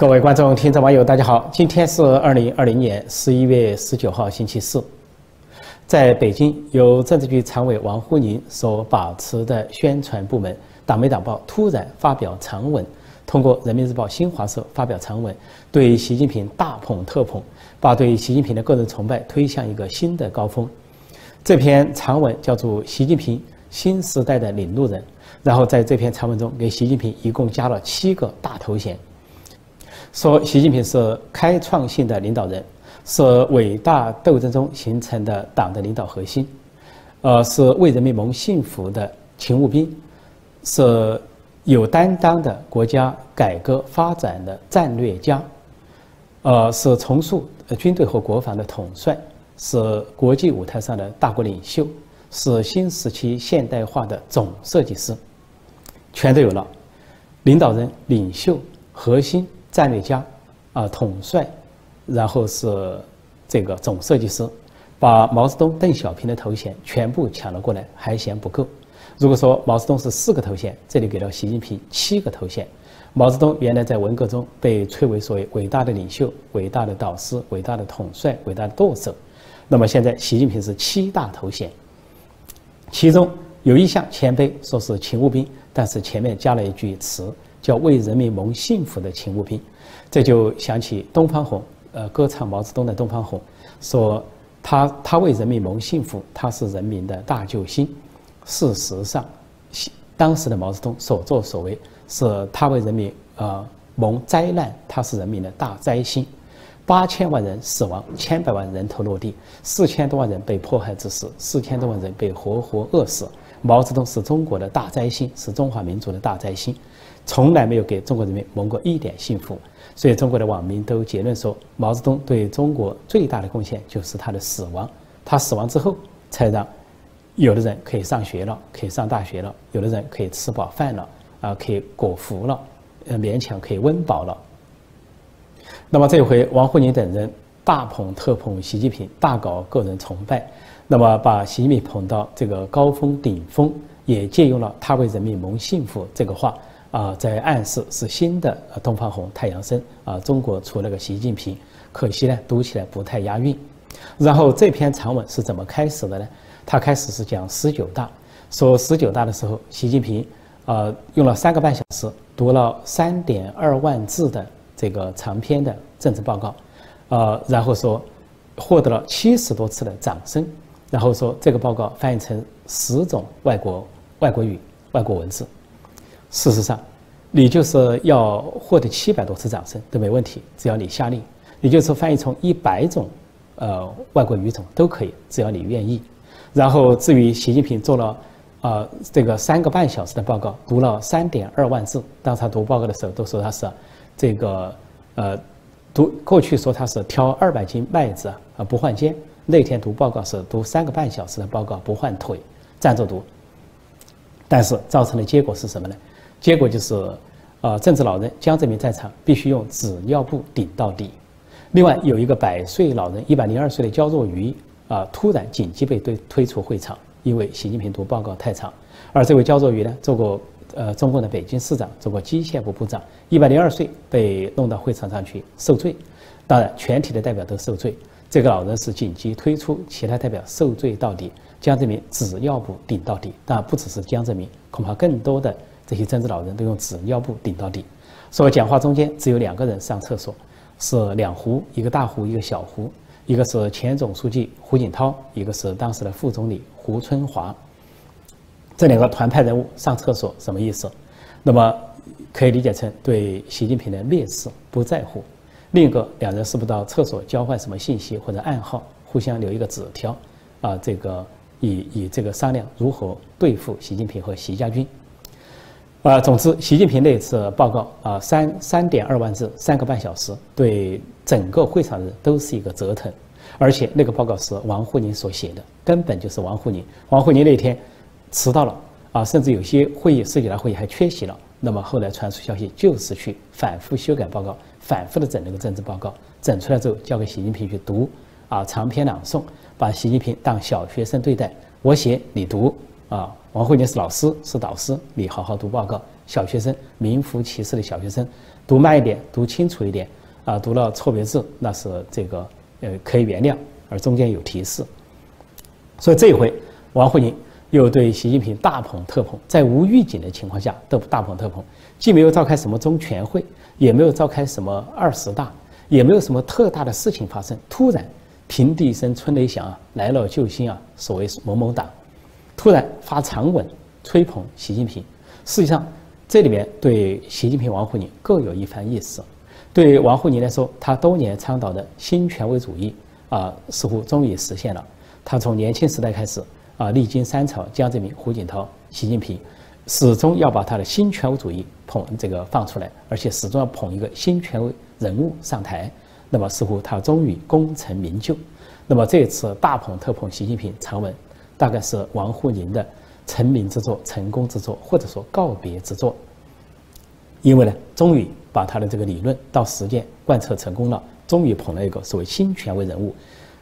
各位观众、听众、网友，大家好！今天是二零二零年十一月十九号，星期四。在北京，由政治局常委王沪宁所把持的宣传部门《党媒党报》突然发表长文，通过《人民日报》新华社发表长文，对习近平大捧特捧，把对习近平的个人崇拜推向一个新的高峰。这篇长文叫做《习近平新时代的领路人》，然后在这篇长文中，给习近平一共加了七个大头衔。说习近平是开创性的领导人，是伟大斗争中形成的党的领导核心，呃，是为人民谋幸福的勤务兵，是有担当的国家改革发展的战略家，呃，是重塑军队和国防的统帅，是国际舞台上的大国领袖，是新时期现代化的总设计师，全都有了，领导人、领袖、核心。战略家，啊，统帅，然后是这个总设计师，把毛泽东、邓小平的头衔全部抢了过来，还嫌不够。如果说毛泽东是四个头衔，这里给了习近平七个头衔。毛泽东原来在文革中被吹为所谓伟大的领袖、伟大的导师、伟大的统帅、伟大的舵手，那么现在习近平是七大头衔，其中有一项前辈说是勤务兵，但是前面加了一句词。叫为人民谋幸福的勤务兵，这就想起东方红，呃，歌唱毛泽东的东方红，说他他为人民谋幸福，他是人民的大救星。事实上，当时的毛泽东所作所为，是他为人民呃谋灾难，他是人民的大灾星。八千万人死亡，千百万人头落地，四千多万人被迫害致死，四千多万人被活活饿死。毛泽东是中国的大灾星，是中华民族的大灾星。从来没有给中国人民谋过一点幸福，所以中国的网民都结论说，毛泽东对中国最大的贡献就是他的死亡。他死亡之后，才让有的人可以上学了，可以上大学了；有的人可以吃饱饭了，啊，可以果腹了，呃，勉强可以温饱了。那么这回王沪宁等人大捧特捧习近平，大搞个人崇拜，那么把习近平捧到这个高峰顶峰，也借用了“他为人民谋幸福”这个话。啊，在暗示是新的东方红、太阳升啊！中国出了个习近平，可惜呢，读起来不太押韵。然后这篇长文是怎么开始的呢？他开始是讲十九大，说十九大的时候，习近平啊用了三个半小时读了三点二万字的这个长篇的政治报告，呃，然后说获得了七十多次的掌声，然后说这个报告翻译成十种外国外国语、外国文字。事实上，你就是要获得七百多次掌声都没问题，只要你下令。你就是翻译成一百种，呃，外国语种都可以，只要你愿意。然后至于习近平做了，啊，这个三个半小时的报告，读了三点二万字。当他读报告的时候，都说他是这个，呃，读过去说他是挑二百斤麦子啊不换肩。那天读报告是读三个半小时的报告不换腿，站着读。但是造成的结果是什么呢？结果就是，啊，政治老人江泽民在场，必须用纸尿布顶到底。另外有一个百岁老人，一百零二岁的焦若愚啊，突然紧急被推推出会场，因为习近平读报告太长。而这位焦若愚呢，做过呃中共的北京市长，做过机械部部长，一百零二岁被弄到会场上去受罪。当然，全体的代表都受罪。这个老人是紧急推出，其他代表受罪到底。江泽民纸尿布顶到底，但不只是江泽民，恐怕更多的。这些政治老人都用纸尿布顶到底，说讲话中间只有两个人上厕所，是两壶，一个大壶，一个小壶，一个是前总书记胡锦涛，一个是当时的副总理胡春华。这两个团派人物上厕所什么意思？那么可以理解成对习近平的蔑视不在乎。另一个两人是不是到厕所交换什么信息或者暗号，互相留一个纸条，啊，这个以以这个商量如何对付习近平和习家军。啊，总之，习近平那次报告啊，三三点二万字，三个半小时，对整个会场的人都是一个折腾。而且那个报告是王沪宁所写的，根本就是王沪宁。王沪宁那天迟到了啊，甚至有些会议、十几大会议还缺席了。那么后来传出消息，就是去反复修改报告，反复的整那个政治报告，整出来之后交给习近平去读啊，长篇朗诵，把习近平当小学生对待，我写你读啊。王沪宁是老师，是导师，你好好读报告。小学生名副其实的小学生，读慢一点，读清楚一点啊，读了错别字那是这个呃可以原谅，而中间有提示。所以这一回，王沪宁又对习近平大捧特捧，在无预警的情况下都大捧特捧，既没有召开什么中全会，也没有召开什么二十大，也没有什么特大的事情发生，突然平地一声春雷响啊，来了救星啊，所谓某某党，突然发长文吹捧习近平。实际上，这里面对习近平、王沪宁各有一番意思。对王沪宁来说，他多年倡导的新权威主义啊，似乎终于实现了。他从年轻时代开始啊，历经三朝，江泽民、胡锦涛、习近平，始终要把他的新权威主义捧这个放出来，而且始终要捧一个新权威人物上台。那么，似乎他终于功成名就。那么这次大捧特捧习近平长文，大概是王沪宁的。成名之作、成功之作，或者说告别之作，因为呢，终于把他的这个理论到实践贯彻成功了，终于捧了一个所谓新权威人物，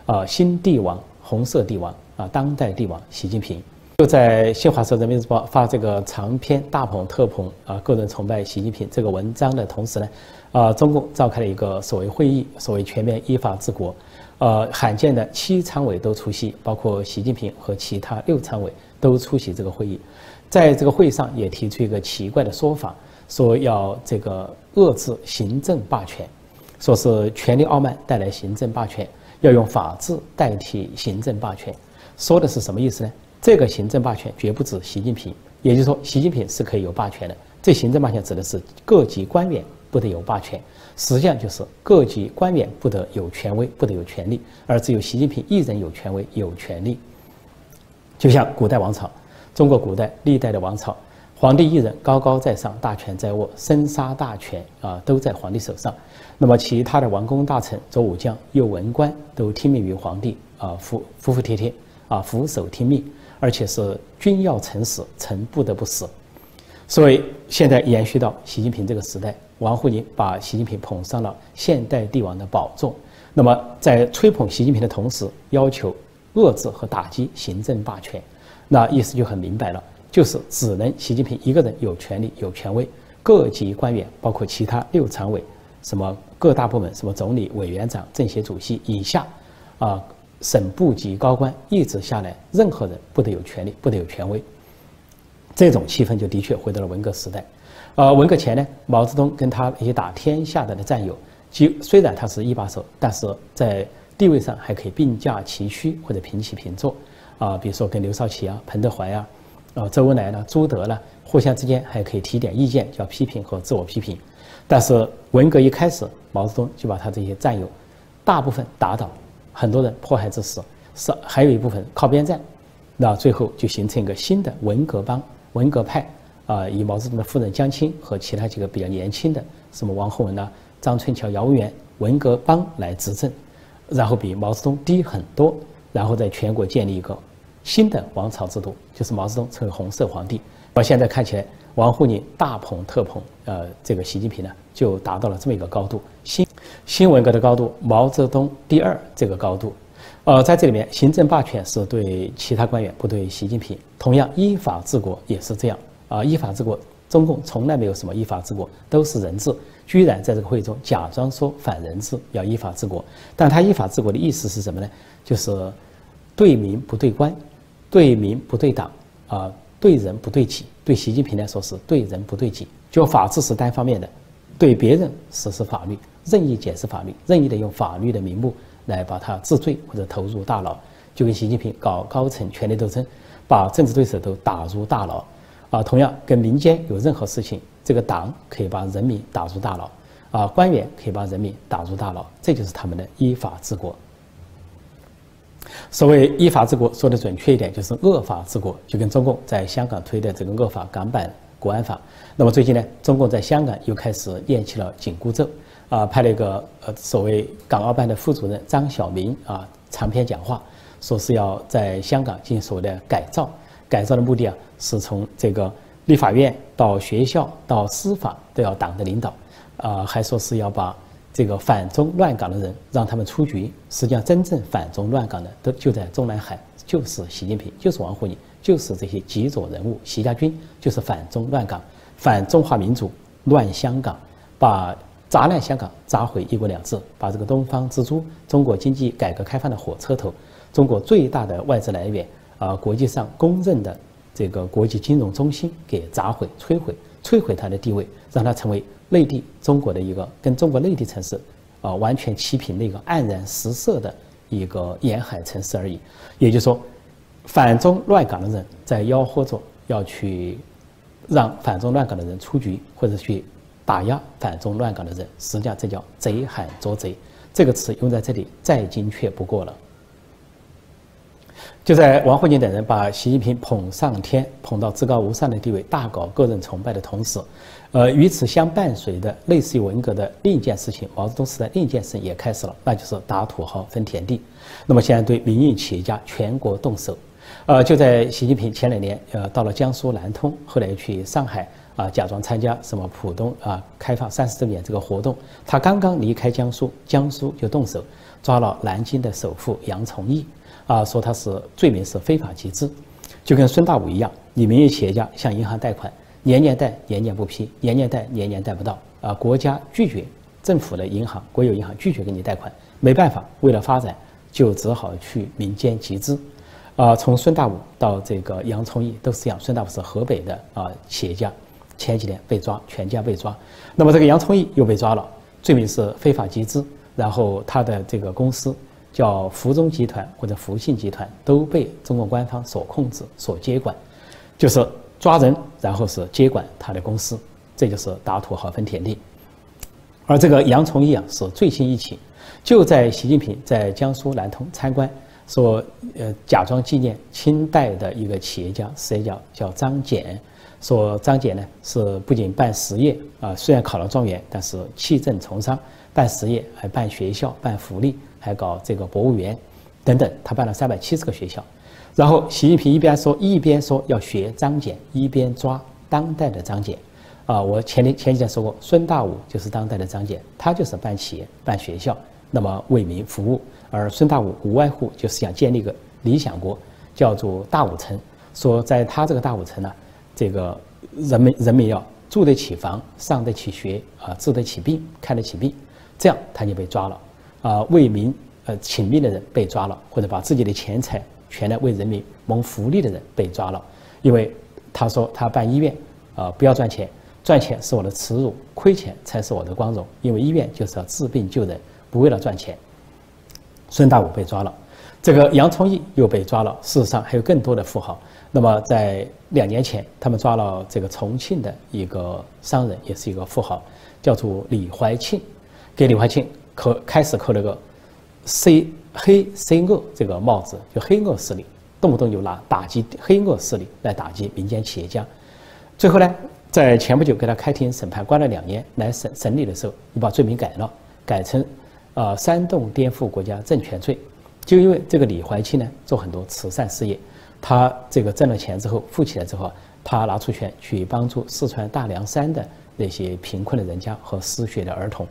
啊，新帝王、红色帝王啊，当代帝王习近平。就在新华社、人民日报发这个长篇大捧特捧啊，个人崇拜习近平这个文章的同时呢，啊，中共召开了一个所谓会议，所谓全面依法治国，呃，罕见的七常委都出席，包括习近平和其他六常委。都出席这个会议，在这个会议上也提出一个奇怪的说法，说要这个遏制行政霸权，说是权力傲慢带来行政霸权，要用法治代替行政霸权。说的是什么意思呢？这个行政霸权绝不止习近平，也就是说，习近平是可以有霸权的。这行政霸权指的是各级官员不得有霸权，实际上就是各级官员不得有权威，不得有权利，而只有习近平一人有权威、有权利。就像古代王朝，中国古代历代的王朝，皇帝一人高高在上，大权在握，生杀大权啊都在皇帝手上。那么其他的王公大臣、左武将、右文官都听命于皇帝啊，服服服帖帖啊，俯首听命，而且是君要臣死，臣不得不死。所以现在延续到习近平这个时代，王沪宁把习近平捧上了现代帝王的宝座。那么在吹捧习近平的同时，要求。遏制和打击行政霸权，那意思就很明白了，就是只能习近平一个人有权利、有权威，各级官员，包括其他六常委、什么各大部门、什么总理、委员长、政协主席以下，啊，省部级高官一直下来，任何人不得有权利、不得有权威。这种气氛就的确回到了文革时代。呃，文革前呢，毛泽东跟他一些打天下的的战友，就虽然他是一把手，但是在地位上还可以并驾齐驱或者平起平坐，啊，比如说跟刘少奇啊、彭德怀啊、啊周恩来呢、朱德呢，互相之间还可以提点意见，叫批评和自我批评。但是文革一开始，毛泽东就把他这些战友大部分打倒，很多人迫害致死，是还有一部分靠边站，那最后就形成一个新的文革帮、文革派啊，以毛泽东的夫人江青和其他几个比较年轻的，什么王洪文呐、张春桥、姚文元文革帮来执政。然后比毛泽东低很多，然后在全国建立一个新的王朝制度，就是毛泽东成为红色皇帝。而现在看起来，王沪宁大捧特捧，呃，这个习近平呢，就达到了这么一个高度，新新文革的高度，毛泽东第二这个高度。呃，在这里面，行政霸权是对其他官员，不对习近平。同样，依法治国也是这样啊，依法治国。中共从来没有什么依法治国，都是人治。居然在这个会中假装说反人治，要依法治国。但他依法治国的意思是什么呢？就是对民不对官，对民不对党，啊，对人不对己。对习近平来说是对人不对己。就法治是单方面的，对别人实施法律，任意解释法律，任意的用法律的名目来把他治罪或者投入大牢。就跟习近平搞高层权力斗争，把政治对手都打入大牢。啊，同样跟民间有任何事情，这个党可以把人民打入大牢，啊，官员可以把人民打入大牢，这就是他们的依法治国。所谓依法治国，说的准确一点，就是恶法治国，就跟中共在香港推的这个恶法港版国安法。那么最近呢，中共在香港又开始念起了紧箍咒，啊，派了一个呃所谓港澳办的副主任张晓明啊，长篇讲话，说是要在香港进行所谓的改造。改造的目的啊，是从这个立法院到学校到司法都要党的领导，啊，还说是要把这个反中乱港的人让他们出局。实际上，真正反中乱港的都就在中南海，就是习近平，就是王沪宁，就是这些极左人物。习家军就是反中乱港，反中华民族、乱香港，把砸烂香港、砸毁一国两制，把这个东方之珠、中国经济改革开放的火车头、中国最大的外资来源啊，国际上公认的这个国际金融中心给砸毁、摧毁、摧毁它的地位，让它成为内地中国的一个跟中国内地城市啊完全齐平的一个黯然失色的一个沿海城市而已。也就是说，反中乱港的人在吆喝着要去让反中乱港的人出局，或者去。打压反中乱港的人，实际上这叫贼喊捉贼，这个词用在这里再精确不过了。就在王沪宁等人把习近平捧上天、捧到至高无上的地位，大搞个人崇拜的同时，呃，与此相伴随的类似于文革的另一件事情，毛泽东时代另一件事情也开始了，那就是打土豪分田地。那么现在对民营企业家全国动手，呃，就在习近平前两年，呃，到了江苏南通，后来又去上海。啊，假装参加什么浦东啊开放三十周年这个活动，他刚刚离开江苏，江苏就动手抓了南京的首富杨崇义，啊，说他是罪名是非法集资，就跟孙大武一样，你民营企业家向银行贷款，年年贷，年年不批，年年贷，年年贷不到，啊，国家拒绝，政府的银行、国有银行拒绝给你贷款，没办法，为了发展，就只好去民间集资，啊，从孙大武到这个杨崇义都是这样，孙大武是河北的啊企业家。前几年被抓，全家被抓，那么这个杨崇义又被抓了，罪名是非法集资，然后他的这个公司叫福中集团或者福信集团都被中共官方所控制、所接管，就是抓人，然后是接管他的公司，这就是打土豪分田地。而这个杨崇义啊是最新一起，就在习近平在江苏南通参观，说呃假装纪念清代的一个企业家，实际叫叫张謇。说张謇呢是不仅办实业啊，虽然考了状元，但是弃政从商，办实业还办学校、办福利，还搞这个博物园等等，他办了三百七十个学校。然后习近平一边说一边说要学张謇，一边抓当代的张謇。啊，我前天前几天说过，孙大武就是当代的张謇，他就是办企业、办学校，那么为民服务。而孙大武无外乎就是想建立一个理想国，叫做大武城。说在他这个大武城呢。这个人民人民要住得起房，上得起学啊，治得起病，看得起病，这样他就被抓了啊。为民呃请命的人被抓了，或者把自己的钱财全来为人民谋福利的人被抓了。因为他说他办医院啊，不要赚钱，赚钱是我的耻辱，亏钱才是我的光荣。因为医院就是要治病救人，不为了赚钱。孙大武被抓了，这个杨崇义又被抓了。事实上还有更多的富豪。那么在两年前，他们抓了这个重庆的一个商人，也是一个富豪，叫做李怀庆，给李怀庆扣开始扣了个 C 黑 C 恶这个帽子，就黑恶势力，动不动就拿打击黑恶势力来打击民间企业家。最后呢，在前不久给他开庭审判，关了两年，来审审理的时候，你把罪名改了，改成呃煽动颠覆国家政权罪。就因为这个李怀庆呢，做很多慈善事业。他这个挣了钱之后，富起来之后，他拿出钱去帮助四川大凉山的那些贫困的人家和失学的儿童。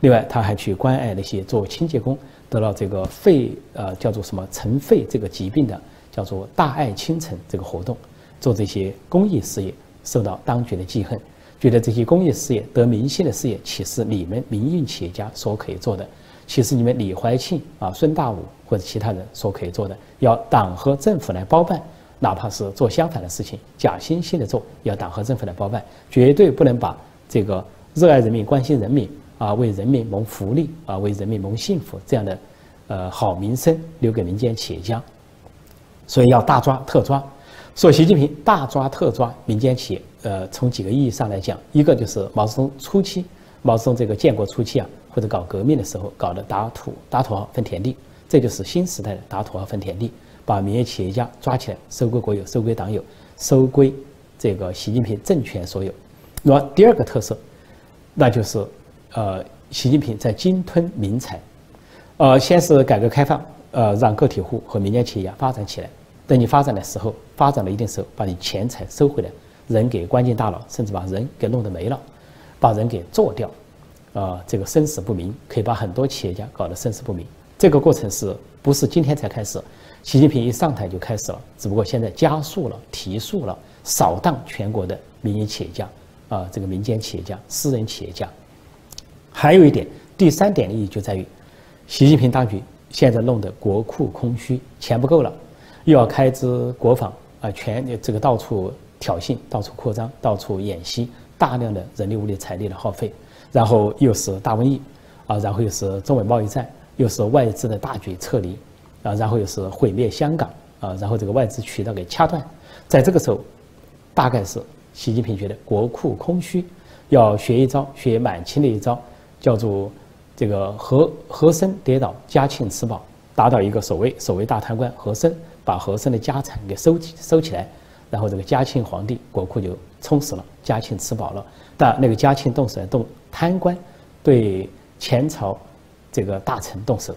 另外，他还去关爱那些做清洁工得了这个肺呃叫做什么尘肺这个疾病的，叫做大爱清晨这个活动，做这些公益事业，受到当局的记恨，觉得这些公益事业得民心的事业，岂是你们民营企业家所可以做的？岂是你们李怀庆啊、孙大武或者其他人所可以做的，要党和政府来包办，哪怕是做相反的事情，假惺惺的做，要党和政府来包办，绝对不能把这个热爱人民、关心人民啊、为人民谋福利啊、为人民谋幸福这样的呃好名声留给民间企业家。所以要大抓特抓。说习近平大抓特抓民间企业，呃，从几个意义上来讲，一个就是毛泽东初期，毛泽东这个建国初期啊。或者搞革命的时候搞的打土打土豪分田地，这就是新时代的打土豪分田地，把民营企业家抓起来收归国有、收归党有、收归这个习近平政权所有。那么第二个特色，那就是呃，习近平在鲸吞民财，呃，先是改革开放，呃，让个体户和民间企业发展起来。等你发展的时候，发展了一定时候，把你钱财收回来，人给关进大牢，甚至把人给弄得没了，把人给做掉。啊，这个生死不明，可以把很多企业家搞得生死不明。这个过程是不是今天才开始？习近平一上台就开始了，只不过现在加速了、提速了，扫荡全国的民营企业家，啊这个民间企业家、私人企业家。还有一点，第三点意义就在于，习近平当局现在弄得国库空虚，钱不够了，又要开支国防啊，全这个到处挑衅、到处扩张、到处演习，大量的人力物力财力的耗费，然后又是大瘟疫啊，然后又是中美贸易战，又是外资的大举撤离啊，然后又是毁灭香港啊，然后这个外资渠道给掐断，在这个时候，大概是习近平觉得国库空虚，要学一招，学满清的一招。叫做这个和和珅跌倒，嘉庆吃饱，打倒一个所谓所谓大贪官和珅，把和珅的家产给收起收起来，然后这个嘉庆皇帝国库就充实了，嘉庆吃饱了。但那个嘉庆动手动贪官，对前朝这个大臣动手，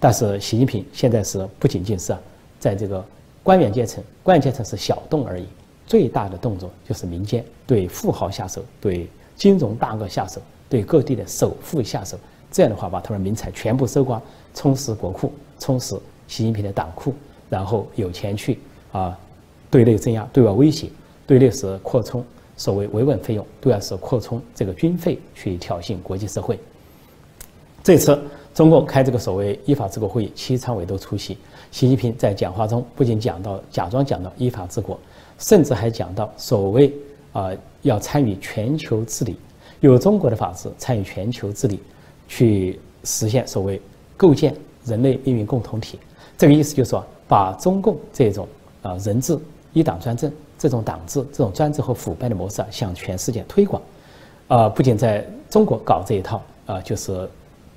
但是习近平现在是不仅仅是在这个官员阶层，官员阶层是小动而已，最大的动作就是民间对富豪下手，对金融大鳄下手。对各地的首富下手，这样的话把他们民财全部收刮，充实国库，充实习近平的党库，然后有钱去啊，对内镇压，对外威胁，对内是扩充所谓维稳费用，对外是扩充这个军费去挑衅国际社会。这次中共开这个所谓依法治国会议，七常委都出席，习近平在讲话中不仅讲到假装讲到依法治国，甚至还讲到所谓啊要参与全球治理。有中国的法治参与全球治理，去实现所谓构建人类命运共同体。这个意思就是说，把中共这种啊人治一党专政这种党治、这种专制和腐败的模式啊，向全世界推广。啊，不仅在中国搞这一套啊，就是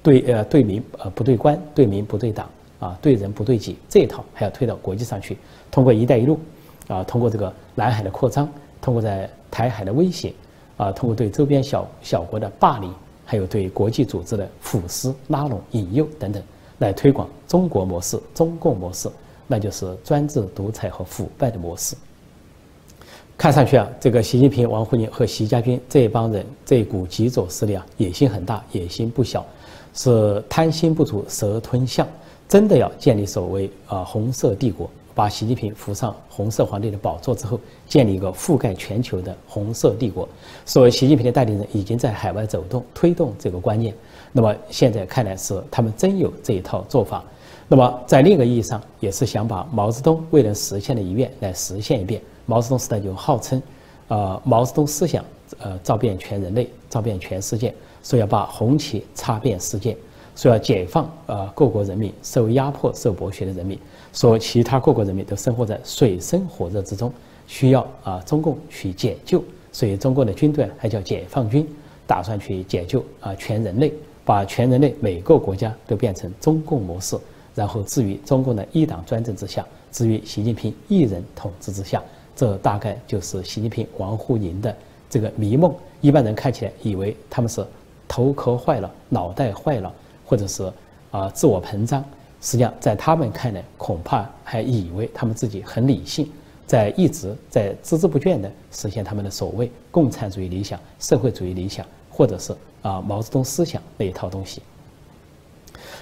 对呃对民呃不对官，对民不对党啊，对人不对己这一套，还要推到国际上去。通过“一带一路”啊，通过这个南海的扩张，通过在台海的威胁。啊，通过对周边小小国的霸凌，还有对国际组织的腐蚀、拉拢、引诱等等，来推广中国模式、中共模式，那就是专制独裁和腐败的模式。看上去啊，这个习近平、王沪宁和习家军这一帮人，这股极左势力啊，野心很大，野心不小，是贪心不足蛇吞象，真的要建立所谓啊红色帝国。把习近平扶上红色皇帝的宝座之后，建立一个覆盖全球的红色帝国。所谓习近平的代理人已经在海外走动，推动这个观念。那么现在看来是他们真有这一套做法。那么在另一个意义上，也是想把毛泽东未能实现的遗愿来实现一遍。毛泽东时代就号称，呃，毛泽东思想，呃，照遍全人类，照遍全世界，说要把红旗插遍世界，说要解放呃各国人民受压迫、受剥削的人民。说其他各国人民都生活在水深火热之中，需要啊中共去解救，所以中共的军队还叫解放军，打算去解救啊全人类，把全人类每个国家都变成中共模式，然后置于中共的一党专政之下，置于习近平一人统治之下，这大概就是习近平、王沪宁的这个迷梦。一般人看起来以为他们是头壳坏了、脑袋坏了，或者是啊自我膨胀。实际上，在他们看来，恐怕还以为他们自己很理性，在一直在孜孜不倦地实现他们的所谓共产主义理想、社会主义理想，或者是啊毛泽东思想那一套东西。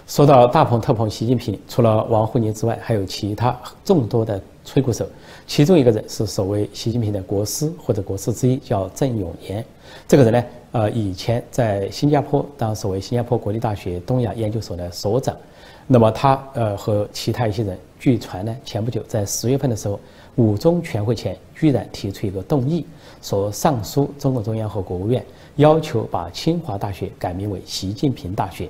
说到大捧特捧习近平，除了王沪宁之外，还有其他众多的吹鼓手，其中一个人是所谓习近平的国师或者国师之一，叫郑永年。这个人呢，呃，以前在新加坡当所谓新加坡国立大学东亚研究所的所长。那么他呃和其他一些人，据传呢，前不久在十月份的时候，五中全会前居然提出一个动议，说上书中共中央和国务院，要求把清华大学改名为习近平大学，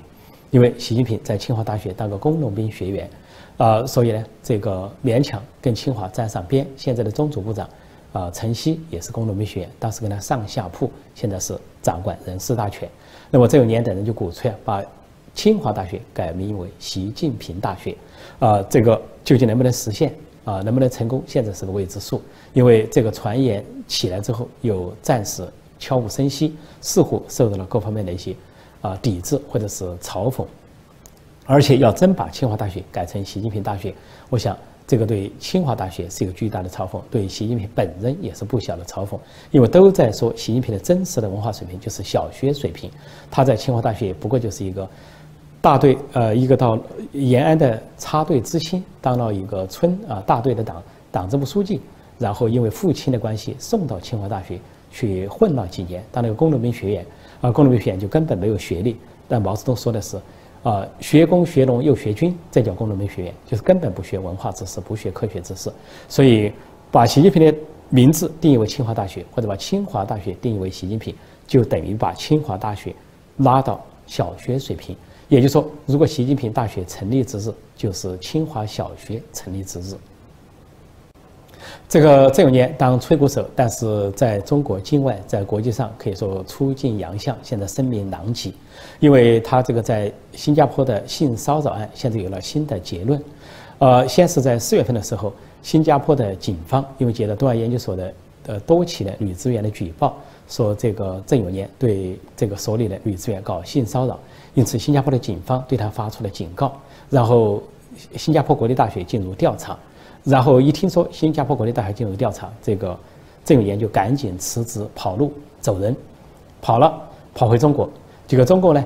因为习近平在清华大学当个工农兵学员，啊，所以呢，这个勉强跟清华沾上边。现在的中组部长啊，陈希也是工农兵学员，当时跟他上下铺，现在是掌管人事大权。那么这个年等人就鼓吹啊，把。清华大学改名为习近平大学，啊，这个究竟能不能实现啊？能不能成功？现在是个未知数。因为这个传言起来之后，又暂时悄无声息，似乎受到了各方面的一些啊抵制或者是嘲讽。而且要真把清华大学改成习近平大学，我想这个对清华大学是一个巨大的嘲讽，对习近平本人也是不小的嘲讽。因为都在说习近平的真实的文化水平就是小学水平，他在清华大学不过就是一个。大队呃，一个到延安的插队知青，当了一个村啊大队的党党支部书记，然后因为父亲的关系送到清华大学去混了几年，当那个工农兵学院，啊，工农兵学院就根本没有学历。但毛泽东说的是，啊，学工学农又学军，这叫工农兵学院，就是根本不学文化知识，不学科学知识。所以，把习近平的名字定义为清华大学，或者把清华大学定义为习近平，就等于把清华大学拉到小学水平。也就是说，如果习近平大学成立之日，就是清华小学成立之日。这个郑永年当吹鼓手，但是在中国境外，在国际上可以说出尽洋相，现在声名狼藉，因为他这个在新加坡的性骚扰案现在有了新的结论。呃，先是在四月份的时候，新加坡的警方因为接到东亚研究所的呃多起的女职员的举报，说这个郑永年对这个所里的女职员搞性骚扰，因此新加坡的警方对他发出了警告，然后新加坡国立大学进入调查。然后一听说新加坡国立大学进入调查，这个郑永年就赶紧辞职跑路走人，跑了跑回中国。这个中国呢，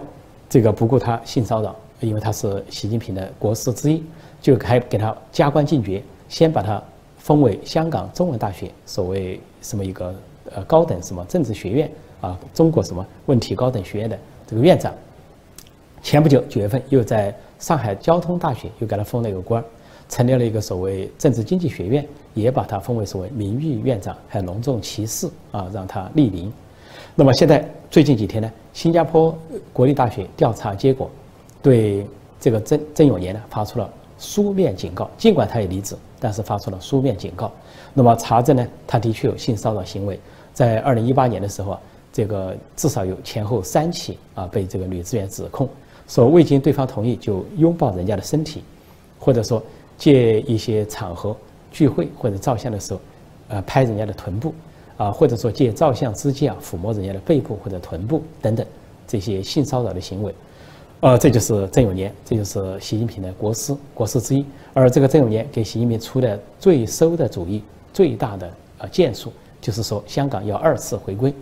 这个不顾他性骚扰，因为他是习近平的国师之一，就还给他加官进爵，先把他封为香港中文大学所谓什么一个呃高等什么政治学院啊，中国什么问题高等学院的这个院长。前不久九月份又在上海交通大学又给他封了一个官儿。成立了一个所谓政治经济学院，也把他封为所谓名誉院长，还隆重其事啊，让他莅临。那么现在最近几天呢，新加坡国立大学调查结果，对这个曾曾永年呢发出了书面警告。尽管他也离职，但是发出了书面警告。那么查证呢，他的确有性骚扰行为。在二零一八年的时候啊，这个至少有前后三起啊，被这个女职员指控说未经对方同意就拥抱人家的身体，或者说。借一些场合聚会或者照相的时候，呃，拍人家的臀部，啊，或者说借照相之际啊，抚摸人家的背部或者臀部等等这些性骚扰的行为，呃，这就是郑永年，这就是习近平的国师国师之一。而这个郑永年给习近平出的最馊的主意、最大的呃建树，就是说香港要二次回归。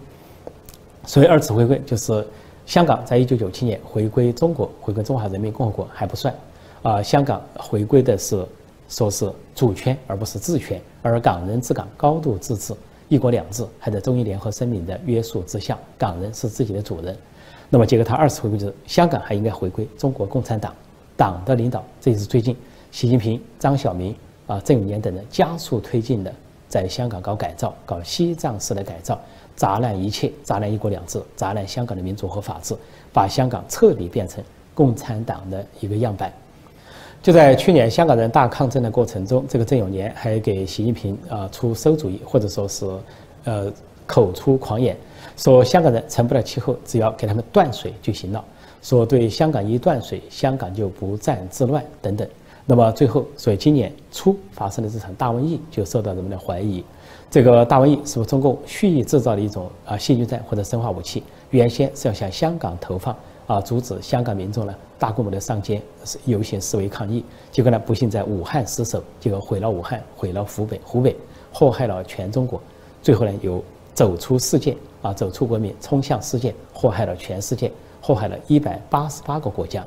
所谓二次回归，就是香港在一九九七年回归中国，回归中华人民共和国还不算。啊，香港回归的是说是主权，而不是治权，而港人治港，高度自治，一国两制还在中英联合声明的约束之下，港人是自己的主人。那么，结果他二次回归之香港还应该回归中国共产党党的领导。这也是最近习近平、张晓明啊、郑永年等人加速推进的，在香港搞改造，搞西藏式的改造，砸烂一切，砸烂一国两制，砸烂香港的民主和法治，把香港彻底变成共产党的一个样板。就在去年香港人大抗争的过程中，这个郑永年还给习近平啊出馊主意，或者说是，呃口出狂言，说香港人成不了气候，只要给他们断水就行了。说对香港一断水，香港就不战自乱等等。那么最后，所以今年初发生的这场大瘟疫就受到人们的怀疑，这个大瘟疫是不是中共蓄意制造的一种啊细菌战或者生化武器？原先是要向香港投放。啊！阻止香港民众呢大规模的上街游行示威抗议，结果呢不幸在武汉失守，结果毁了武汉，毁了湖北，湖北祸害了全中国，最后呢又走出世界啊，走出国民，冲向世界，祸害了全世界，祸害了一百八十八个国家。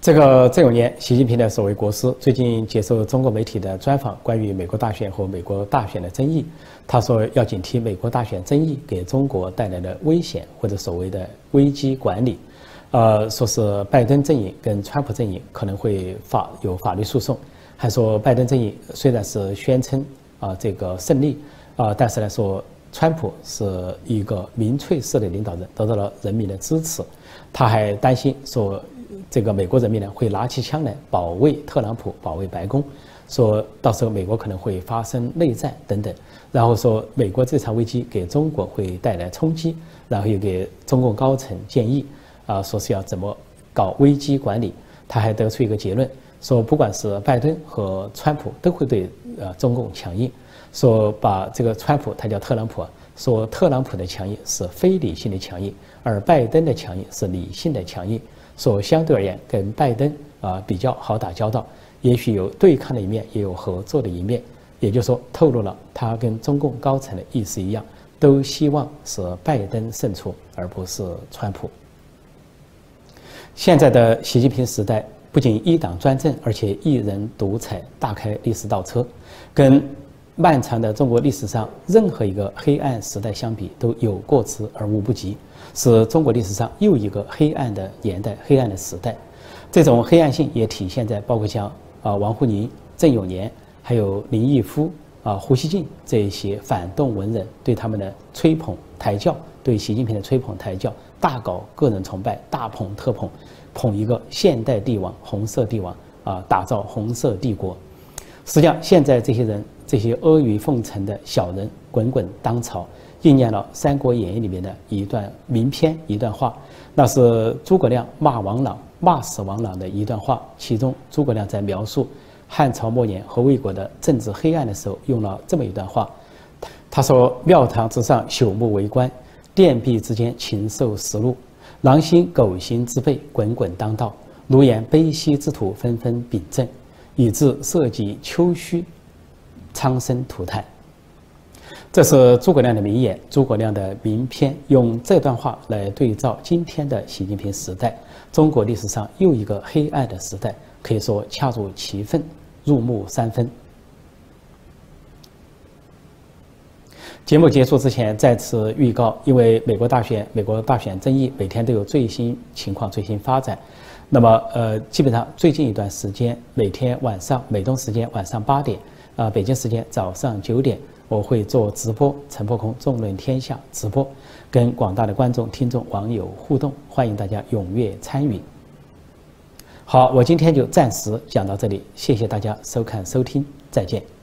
这个这永年，习近平的所谓国师，最近接受中国媒体的专访，关于美国大选和美国大选的争议，他说要警惕美国大选争议给中国带来的危险或者所谓的危机管理，呃，说是拜登阵营跟川普阵营可能会法有法律诉讼，还说拜登阵营虽然是宣称啊这个胜利啊，但是呢说川普是一个民粹式的领导人，得到了人民的支持，他还担心说。这个美国人民呢会拿起枪来保卫特朗普，保卫白宫，说到时候美国可能会发生内战等等，然后说美国这场危机给中国会带来冲击，然后又给中共高层建议，啊，说是要怎么搞危机管理。他还得出一个结论，说不管是拜登和川普都会对呃中共强硬，说把这个川普他叫特朗普，啊说特朗普的强硬是非理性的强硬，而拜登的强硬是理性的强硬。说相对而言，跟拜登啊比较好打交道，也许有对抗的一面，也有合作的一面。也就是说，透露了他跟中共高层的意思一样，都希望是拜登胜出，而不是川普。现在的习近平时代，不仅一党专政，而且一人独裁，大开历史倒车，跟漫长的中国历史上任何一个黑暗时代相比，都有过之而无不及，是中国历史上又一个黑暗的年代、黑暗的时代。这种黑暗性也体现在包括像啊王沪宁、郑永年，还有林毅夫、啊胡锡进这一些反动文人对他们的吹捧抬轿，对习近平的吹捧抬轿，大搞个人崇拜，大捧特捧，捧一个现代帝王、红色帝王啊，打造红色帝国。实际上，现在这些人、这些阿谀奉承的小人，滚滚当朝，应验了《三国演义》里面的一段名篇、一段话，那是诸葛亮骂王朗。骂死王朗的一段话，其中诸葛亮在描述汉朝末年和魏国的政治黑暗的时候，用了这么一段话。他说：“庙堂之上朽木为官，殿壁之间禽兽食禄，狼心狗心之辈滚滚当道，奴颜卑膝之徒纷纷秉政，以致社稷丘墟，苍生涂炭。”这是诸葛亮的名言，诸葛亮的名篇，用这段话来对照今天的习近平时代，中国历史上又一个黑暗的时代，可以说恰如其分，入木三分。节目结束之前，再次预告，因为美国大选，美国大选争议每天都有最新情况、最新发展，那么呃，基本上最近一段时间，每天晚上美东时间晚上八点，啊，北京时间早上九点。我会做直播，陈破空纵论天下直播，跟广大的观众、听众、网友互动，欢迎大家踊跃参与。好，我今天就暂时讲到这里，谢谢大家收看收听，再见。